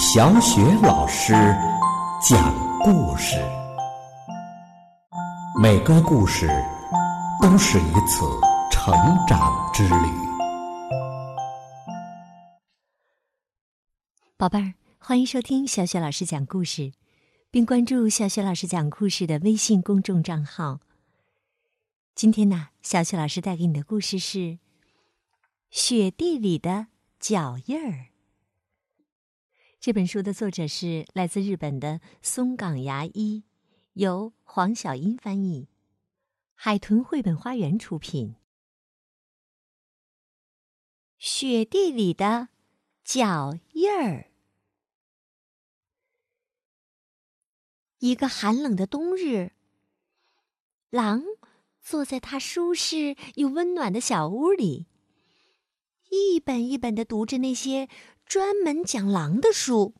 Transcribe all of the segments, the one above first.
小雪老师讲故事，每个故事都是一次成长之旅。宝贝儿，欢迎收听小雪老师讲故事，并关注小雪老师讲故事的微信公众账号。今天呢，小雪老师带给你的故事是《雪地里的脚印儿》。这本书的作者是来自日本的松冈牙一，由黄小英翻译，海豚绘本花园出品。雪地里的脚印儿。一个寒冷的冬日，狼坐在他舒适又温暖的小屋里，一本一本的读着那些。专门讲狼的书，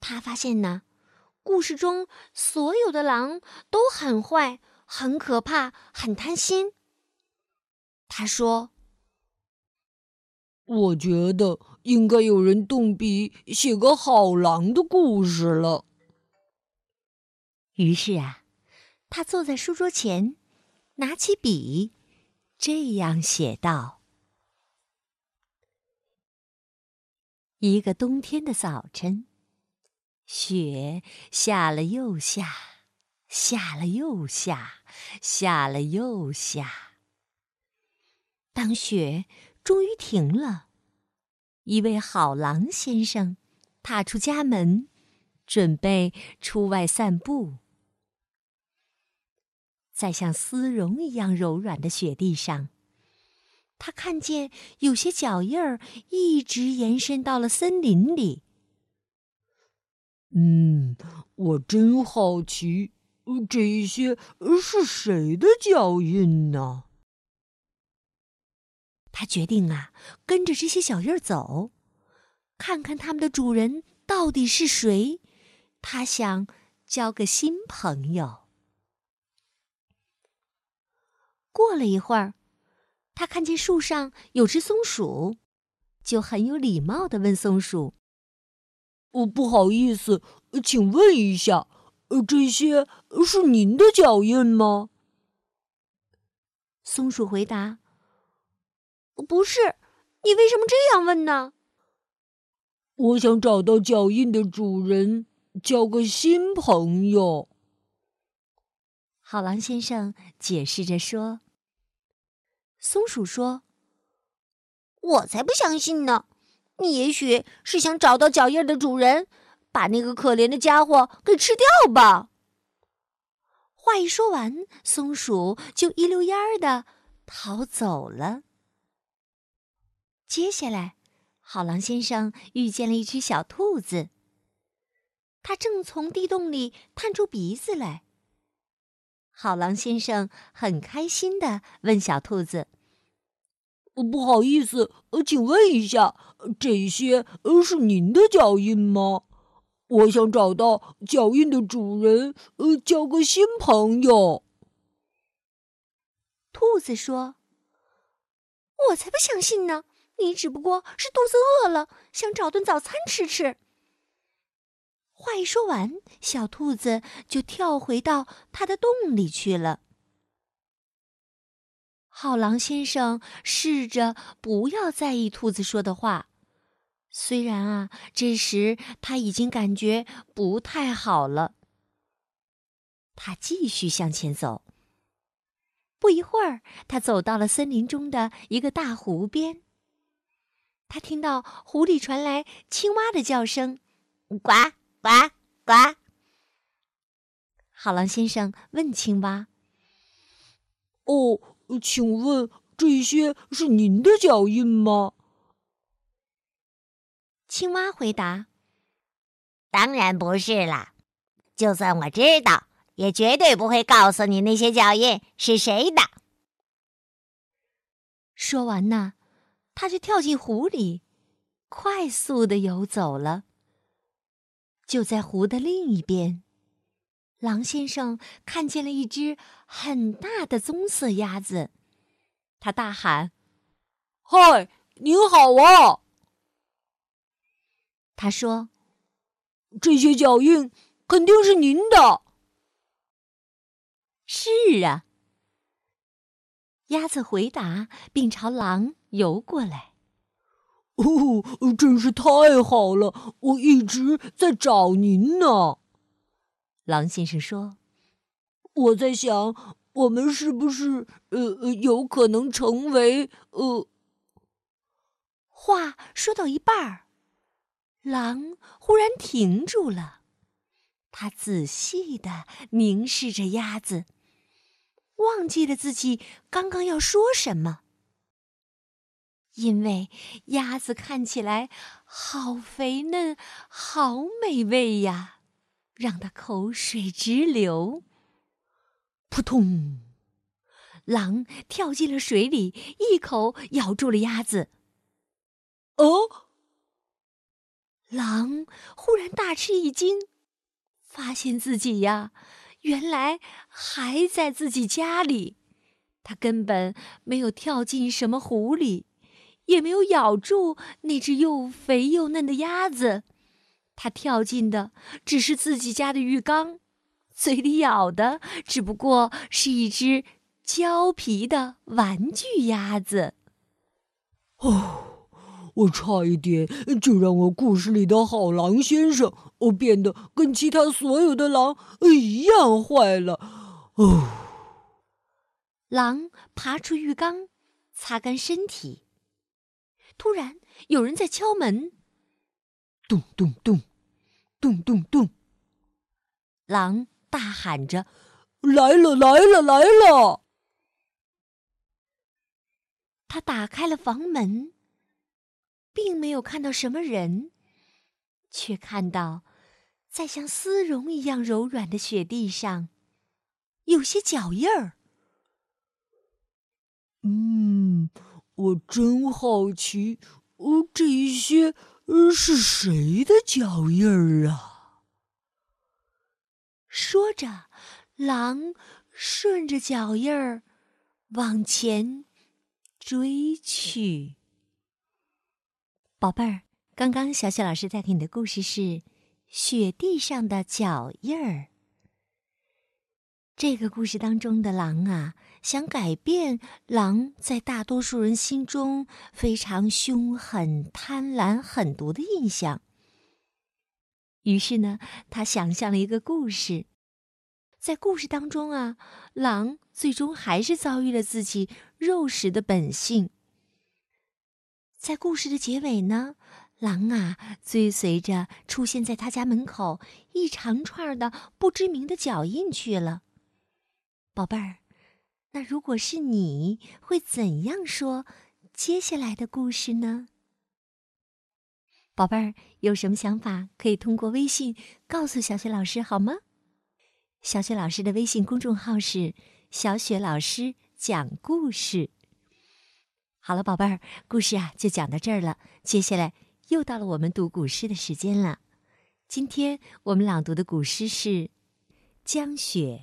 他发现呢，故事中所有的狼都很坏、很可怕、很贪心。他说：“我觉得应该有人动笔写个好狼的故事了。”于是啊，他坐在书桌前，拿起笔，这样写道。一个冬天的早晨，雪下了又下，下了又下，下了又下。当雪终于停了，一位好狼先生踏出家门，准备出外散步。在像丝绒一样柔软的雪地上。他看见有些脚印儿一直延伸到了森林里。嗯，我真好奇，这些是谁的脚印呢？他决定啊，跟着这些脚印儿走，看看他们的主人到底是谁。他想交个新朋友。过了一会儿。他看见树上有只松鼠，就很有礼貌的问松鼠：“哦，不好意思，请问一下，这些是您的脚印吗？”松鼠回答：“不是。你为什么这样问呢？”我想找到脚印的主人，交个新朋友。好狼先生解释着说。松鼠说：“我才不相信呢！你也许是想找到脚印的主人，把那个可怜的家伙给吃掉吧。”话一说完，松鼠就一溜烟儿的逃走了。接下来，好狼先生遇见了一只小兔子，它正从地洞里探出鼻子来。好狼先生很开心的问小兔子：“不好意思，请问一下，这些是您的脚印吗？我想找到脚印的主人，呃，交个新朋友。”兔子说：“我才不相信呢！你只不过是肚子饿了，想找顿早餐吃吃。”话一说完，小兔子就跳回到它的洞里去了。好狼先生试着不要在意兔子说的话，虽然啊，这时他已经感觉不太好了。他继续向前走。不一会儿，他走到了森林中的一个大湖边。他听到湖里传来青蛙的叫声：“呱！”呱呱！好狼先生问青蛙：“哦，请问这些是您的脚印吗？”青蛙回答：“当然不是啦，就算我知道，也绝对不会告诉你那些脚印是谁的。”说完呢，他就跳进湖里，快速的游走了。就在湖的另一边，狼先生看见了一只很大的棕色鸭子，他大喊：“嗨，您好啊！”他说：“这些脚印肯定是您的。”是啊，鸭子回答，并朝狼游过来。哦，真是太好了！我一直在找您呢。狼先生说：“我在想，我们是不是呃呃有可能成为呃……”话说到一半儿，狼忽然停住了，他仔细的凝视着鸭子。忘记了自己刚刚要说什么，因为鸭子看起来好肥嫩，好美味呀，让他口水直流。扑通，狼跳进了水里，一口咬住了鸭子。哦，狼忽然大吃一惊，发现自己呀。原来还在自己家里，他根本没有跳进什么湖里，也没有咬住那只又肥又嫩的鸭子，它跳进的只是自己家的浴缸，嘴里咬的只不过是一只胶皮的玩具鸭子。哦。我差一点就让我故事里的好狼先生，我变得跟其他所有的狼一样坏了。哦，狼爬出浴缸，擦干身体。突然，有人在敲门。咚咚咚，咚咚咚。狼大喊着：“来了，来了，来了！”他打开了房门。并没有看到什么人，却看到，在像丝绒一样柔软的雪地上，有些脚印儿。嗯，我真好奇，哦，这一些是谁的脚印儿啊？说着，狼顺着脚印儿往前追去。宝贝儿，刚刚小雪老师带给你的故事是《雪地上的脚印儿》。这个故事当中的狼啊，想改变狼在大多数人心中非常凶狠、贪婪、狠毒的印象。于是呢，他想象了一个故事，在故事当中啊，狼最终还是遭遇了自己肉食的本性。在故事的结尾呢，狼啊追随着出现在他家门口一长串的不知名的脚印去了。宝贝儿，那如果是你会怎样说接下来的故事呢？宝贝儿，有什么想法可以通过微信告诉小雪老师好吗？小雪老师的微信公众号是“小雪老师讲故事”。好了，宝贝儿，故事啊就讲到这儿了。接下来又到了我们读古诗的时间了。今天我们朗读的古诗是《江雪》。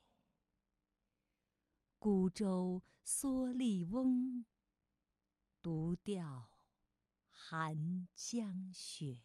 孤舟蓑笠翁，独钓寒江雪。